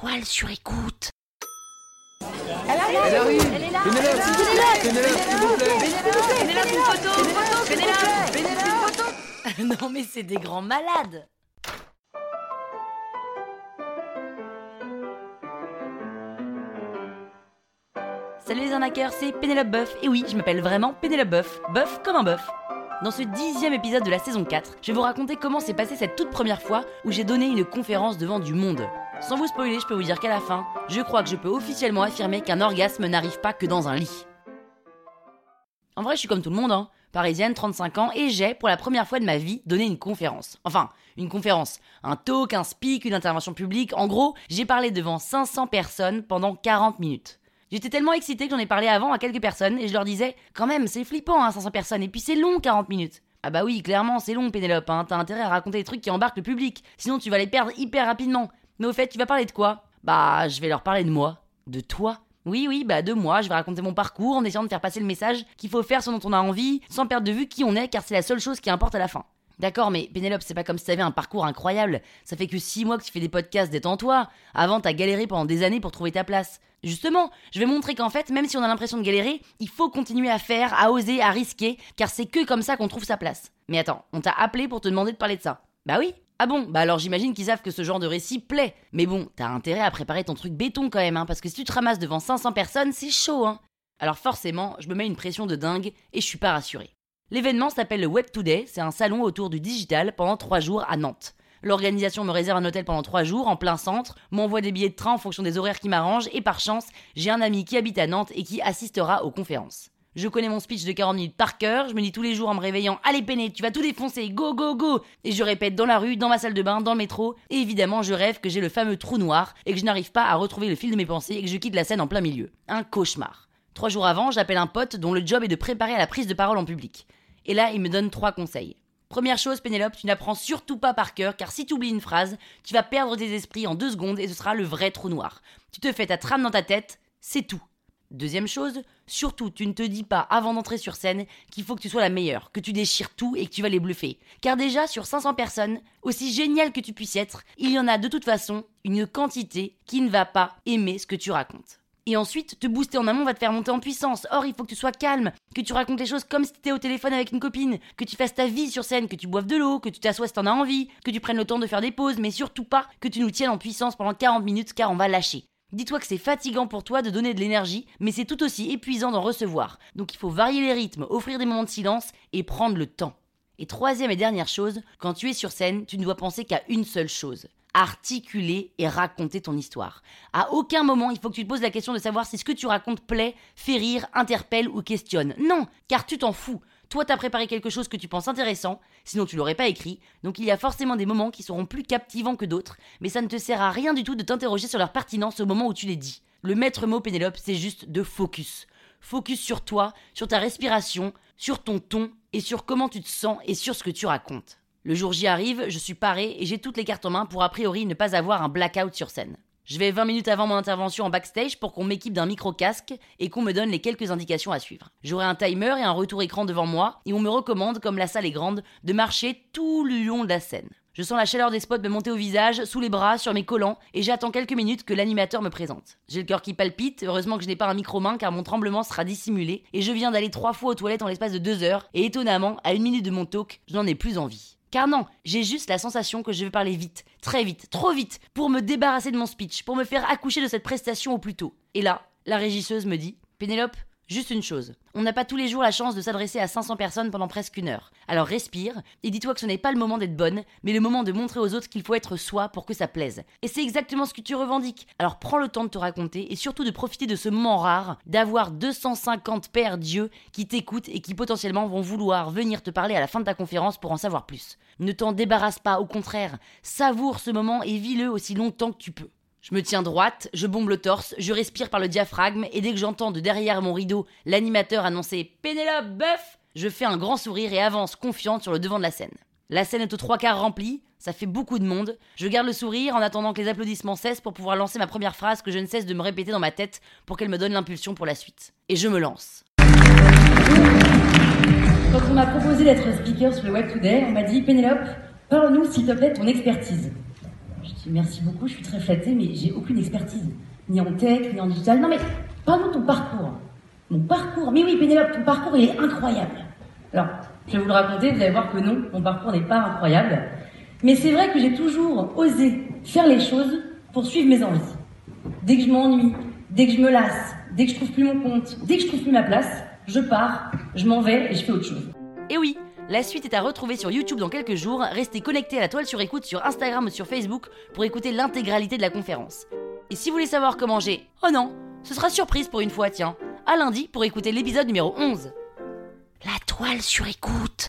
Étoile sur écoute. Elle arrive Elle est là Pénélope Pénélope, s'il vous plaît Pénélope, photo Une photo Pénélope Pénélope, une photo non mais c'est des grands malades. Salut les arnaqueurs, c'est Pénélope Boeuf. Et oui, je m'appelle vraiment Pénélope Boeuf. Boeuf comme un bœuf. Dans ce dixième épisode de la saison 4, je vais vous raconter comment s'est passée cette toute première fois où j'ai donné une conférence devant du monde. Sans vous spoiler, je peux vous dire qu'à la fin, je crois que je peux officiellement affirmer qu'un orgasme n'arrive pas que dans un lit. En vrai, je suis comme tout le monde, hein. Parisienne, 35 ans, et j'ai, pour la première fois de ma vie, donné une conférence. Enfin, une conférence. Un talk, un speak, une intervention publique. En gros, j'ai parlé devant 500 personnes pendant 40 minutes. J'étais tellement excitée que j'en ai parlé avant à quelques personnes et je leur disais, quand même, c'est flippant, hein, 500 personnes, et puis c'est long 40 minutes. Ah bah oui, clairement, c'est long, Pénélope, hein, t'as intérêt à raconter des trucs qui embarquent le public, sinon tu vas les perdre hyper rapidement. Mais au fait, tu vas parler de quoi? Bah, je vais leur parler de moi. De toi oui, oui, bah de moi, je vais raconter mon parcours en essayant de faire passer le message qu'il faut faire ce dont on a envie, sans perdre de vue qui on est, car c'est la seule chose qui importe à la fin. D'accord, mais Pénélope, c'est pas comme si t'avais un parcours incroyable. Ça fait que 6 mois que tu fais des podcasts, détends-toi. Avant, t'as galéré pendant des années pour trouver ta place. Justement, je vais montrer qu'en fait, même si on a l'impression de galérer, il faut continuer à faire, à oser, à risquer, car c'est que comme ça qu'on trouve sa place. Mais attends, on t'a appelé pour te demander de parler de ça. Bah oui, ah bon? Bah alors j'imagine qu'ils savent que ce genre de récit plaît. Mais bon, t'as intérêt à préparer ton truc béton quand même, hein, parce que si tu te ramasses devant 500 personnes, c'est chaud, hein. Alors forcément, je me mets une pression de dingue et je suis pas rassurée. L'événement s'appelle le Web Today, c'est un salon autour du digital pendant 3 jours à Nantes. L'organisation me réserve un hôtel pendant 3 jours en plein centre, m'envoie des billets de train en fonction des horaires qui m'arrangent et par chance, j'ai un ami qui habite à Nantes et qui assistera aux conférences. Je connais mon speech de 40 minutes par cœur, je me dis tous les jours en me réveillant Allez Péné, tu vas tout défoncer, go go go Et je répète dans la rue, dans ma salle de bain, dans le métro, et évidemment je rêve que j'ai le fameux trou noir et que je n'arrive pas à retrouver le fil de mes pensées et que je quitte la scène en plein milieu. Un cauchemar. Trois jours avant, j'appelle un pote dont le job est de préparer à la prise de parole en public. Et là, il me donne trois conseils. Première chose, Pénélope, tu n'apprends surtout pas par cœur, car si tu oublies une phrase, tu vas perdre tes esprits en deux secondes et ce sera le vrai trou noir. Tu te fais ta trame dans ta tête, c'est tout. Deuxième chose, surtout, tu ne te dis pas avant d'entrer sur scène qu'il faut que tu sois la meilleure, que tu déchires tout et que tu vas les bluffer. Car déjà, sur 500 personnes, aussi génial que tu puisses être, il y en a de toute façon une quantité qui ne va pas aimer ce que tu racontes. Et ensuite, te booster en amont va te faire monter en puissance. Or, il faut que tu sois calme, que tu racontes les choses comme si tu étais au téléphone avec une copine, que tu fasses ta vie sur scène, que tu boives de l'eau, que tu t'assoies si t'en as envie, que tu prennes le temps de faire des pauses, mais surtout pas que tu nous tiennes en puissance pendant 40 minutes car on va lâcher. Dis-toi que c'est fatigant pour toi de donner de l'énergie, mais c'est tout aussi épuisant d'en recevoir. Donc il faut varier les rythmes, offrir des moments de silence et prendre le temps. Et troisième et dernière chose, quand tu es sur scène, tu ne dois penser qu'à une seule chose. Articuler et raconter ton histoire. À aucun moment, il faut que tu te poses la question de savoir si ce que tu racontes plaît, fait rire, interpelle ou questionne. Non, car tu t'en fous. Toi, t'as préparé quelque chose que tu penses intéressant, sinon tu l'aurais pas écrit, donc il y a forcément des moments qui seront plus captivants que d'autres, mais ça ne te sert à rien du tout de t'interroger sur leur pertinence au moment où tu les dis. Le maître mot Pénélope, c'est juste de focus. Focus sur toi, sur ta respiration, sur ton ton, et sur comment tu te sens et sur ce que tu racontes. Le jour J arrive, je suis paré et j'ai toutes les cartes en main pour a priori ne pas avoir un blackout sur scène. Je vais 20 minutes avant mon intervention en backstage pour qu'on m'équipe d'un micro-casque et qu'on me donne les quelques indications à suivre. J'aurai un timer et un retour écran devant moi et on me recommande, comme la salle est grande, de marcher tout le long de la scène. Je sens la chaleur des spots me monter au visage, sous les bras, sur mes collants, et j'attends quelques minutes que l'animateur me présente. J'ai le cœur qui palpite, heureusement que je n'ai pas un micro-main car mon tremblement sera dissimulé, et je viens d'aller trois fois aux toilettes en l'espace de deux heures, et étonnamment, à une minute de mon talk, je n'en ai plus envie. Car non, j'ai juste la sensation que je vais parler vite, très vite, trop vite, pour me débarrasser de mon speech, pour me faire accoucher de cette prestation au plus tôt. Et là, la régisseuse me dit Pénélope, Juste une chose, on n'a pas tous les jours la chance de s'adresser à 500 personnes pendant presque une heure. Alors respire et dis-toi que ce n'est pas le moment d'être bonne, mais le moment de montrer aux autres qu'il faut être soi pour que ça plaise. Et c'est exactement ce que tu revendiques. Alors prends le temps de te raconter et surtout de profiter de ce moment rare d'avoir 250 pères dieux qui t'écoutent et qui potentiellement vont vouloir venir te parler à la fin de ta conférence pour en savoir plus. Ne t'en débarrasse pas, au contraire, savoure ce moment et vis-le aussi longtemps que tu peux. Je me tiens droite, je bombe le torse, je respire par le diaphragme et dès que j'entends de derrière mon rideau l'animateur annoncer Pénélope Bœuf, je fais un grand sourire et avance confiante sur le devant de la scène. La scène est aux trois quarts remplie, ça fait beaucoup de monde. Je garde le sourire en attendant que les applaudissements cessent pour pouvoir lancer ma première phrase que je ne cesse de me répéter dans ma tête pour qu'elle me donne l'impulsion pour la suite. Et je me lance. Quand on m'a proposé d'être speaker sur le Web Today, on m'a dit Pénélope, parle-nous s'il te plaît de ton expertise. Je dis merci beaucoup, je suis très flattée, mais j'ai aucune expertise, ni en tech, ni en digital. Non mais, parle-nous de ton parcours. Mon parcours, mais oui Pénélope, ton parcours il est incroyable. Alors, je vais vous le raconter, vous allez voir que non, mon parcours n'est pas incroyable. Mais c'est vrai que j'ai toujours osé faire les choses pour suivre mes envies. Dès que je m'ennuie, dès que je me lasse, dès que je trouve plus mon compte, dès que je trouve plus ma place, je pars, je m'en vais et je fais autre chose. Et oui, la suite est à retrouver sur YouTube dans quelques jours. Restez connectés à la toile sur écoute sur Instagram ou sur Facebook pour écouter l'intégralité de la conférence. Et si vous voulez savoir comment j'ai... Oh non, ce sera surprise pour une fois, tiens. À lundi pour écouter l'épisode numéro 11. La toile sur écoute.